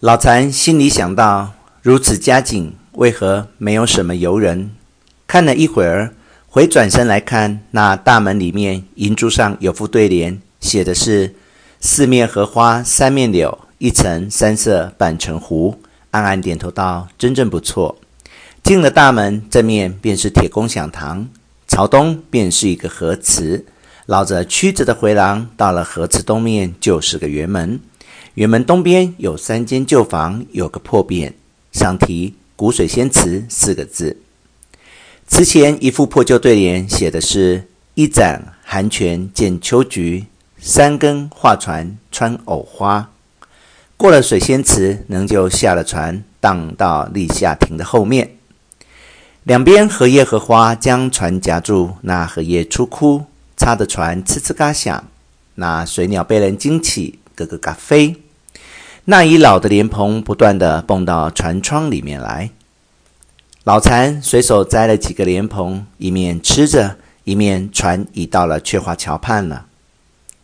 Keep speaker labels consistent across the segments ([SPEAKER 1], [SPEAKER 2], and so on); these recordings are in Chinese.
[SPEAKER 1] 老残心里想到：如此佳景，为何没有什么游人？看了一会儿，回转身来看那大门里面银柱上有副对联，写的是“四面荷花三面柳，一城三色半城湖”。暗暗点头道：“真正不错。”进了大门，正面便是铁工响堂，朝东便是一个河池。绕着曲折的回廊，到了河池东面就是个园门。园门东边有三间旧房，有个破匾，上题“古水仙祠”四个字。祠前一副破旧对联，写的是“一盏寒泉见秋菊，三更画船穿藕花”。过了水仙祠，仍旧下了船，荡到立夏亭的后面。两边荷叶荷花将船夹住，那荷叶出枯，擦的船吱吱嘎响，那水鸟被人惊起，咯咯嘎飞。那已老的莲蓬不断地蹦到船窗里面来，老残随手摘了几个莲蓬，一面吃着，一面船已到了鹊华桥畔了。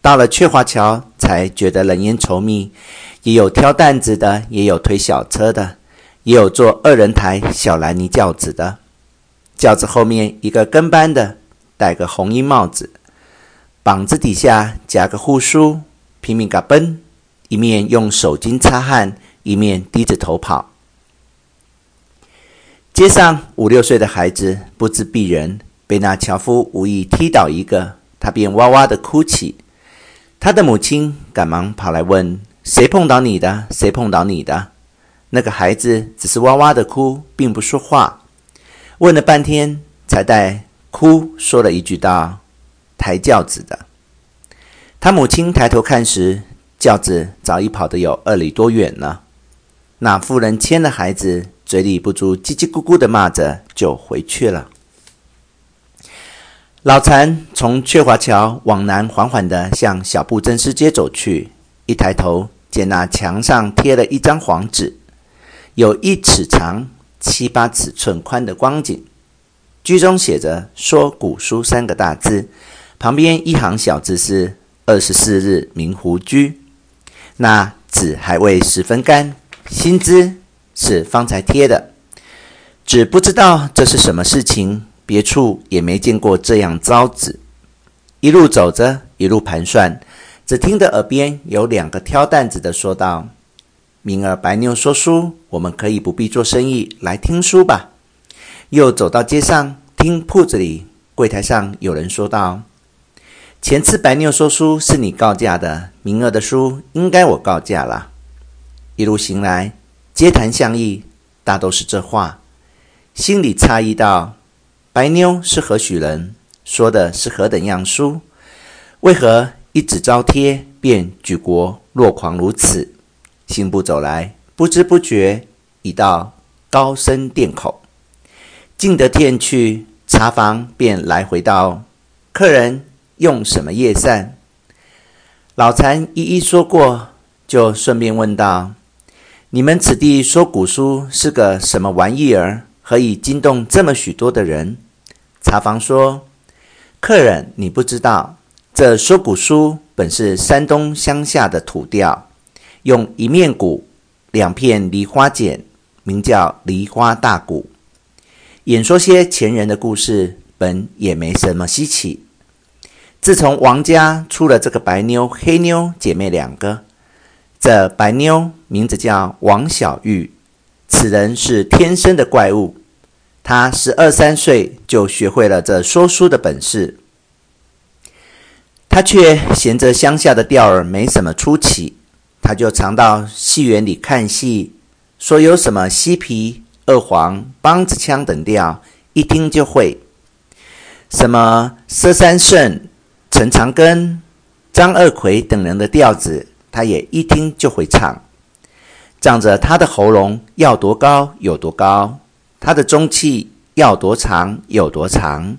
[SPEAKER 1] 到了鹊华桥，才觉得冷烟稠密，也有挑担子的，也有推小车的，也有坐二人台小蓝泥轿子的。轿子后面一个跟班的，戴个红缨帽子，膀子底下夹个护书，拼命嘎奔。一面用手巾擦汗，一面低着头跑。街上五六岁的孩子不知避人，被那樵夫无意踢倒一个，他便哇哇的哭起。他的母亲赶忙跑来问：“谁碰倒你的？谁碰倒你的？”那个孩子只是哇哇的哭，并不说话。问了半天，才带哭说了一句道：“抬轿子的。”他母亲抬头看时，轿子早已跑得有二里多远了。那妇人牵了孩子，嘴里不住叽叽咕咕地骂着，就回去了。老残从鹊华桥往南缓缓地向小布政司街走去，一抬头见那墙上贴了一张黄纸，有一尺长、七八尺寸宽的光景，居中写着“说古书”三个大字，旁边一行小字是“二十四日明湖居”。那纸还未十分干，新知是方才贴的，只不知道这是什么事情，别处也没见过这样招纸。一路走着，一路盘算，只听得耳边有两个挑担子的说道：“明儿白妞说书，我们可以不必做生意，来听书吧。”又走到街上，听铺子里柜台上有人说道。前次白妞说书是你告假的，明儿的书应该我告假了。一路行来，街谈巷议，大都是这话，心里诧异道：白妞是何许人？说的是何等样书？为何一纸招贴便举国若狂如此？行步走来，不知不觉已到高升店口，进得店去，茶房便来回道：客人。用什么夜膳？老禅一一说过，就顺便问道：“你们此地说古书是个什么玩意儿？何以惊动这么许多的人？”茶房说：“客人，你不知道，这说古书本是山东乡下的土调，用一面鼓，两片梨花剪，名叫梨花大鼓。演说些前人的故事，本也没什么稀奇。”自从王家出了这个白妞、黑妞姐妹两个，这白妞名字叫王小玉，此人是天生的怪物。她十二三岁就学会了这说书的本事，她却嫌着乡下的调儿没什么出奇，她就常到戏园里看戏，说有什么西皮、二黄、梆子腔等调，一听就会。什么佘三胜。陈长庚、张二奎等人的调子，他也一听就会唱。仗着他的喉咙要多高有多高，他的中气要多长有多长。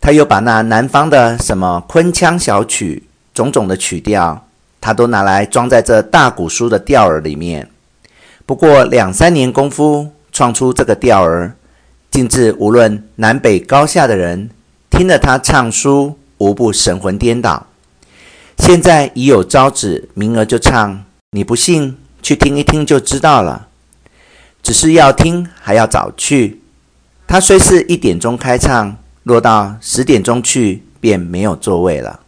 [SPEAKER 1] 他又把那南方的什么昆腔小曲、种种的曲调，他都拿来装在这大鼓书的调儿里面。不过两三年功夫，创出这个调儿，竟至无论南北高下的人，听了他唱书。无不神魂颠倒。现在已有招子，明儿就唱。你不信，去听一听就知道了。只是要听还要早去。他虽是一点钟开唱，落到十点钟去便没有座位了。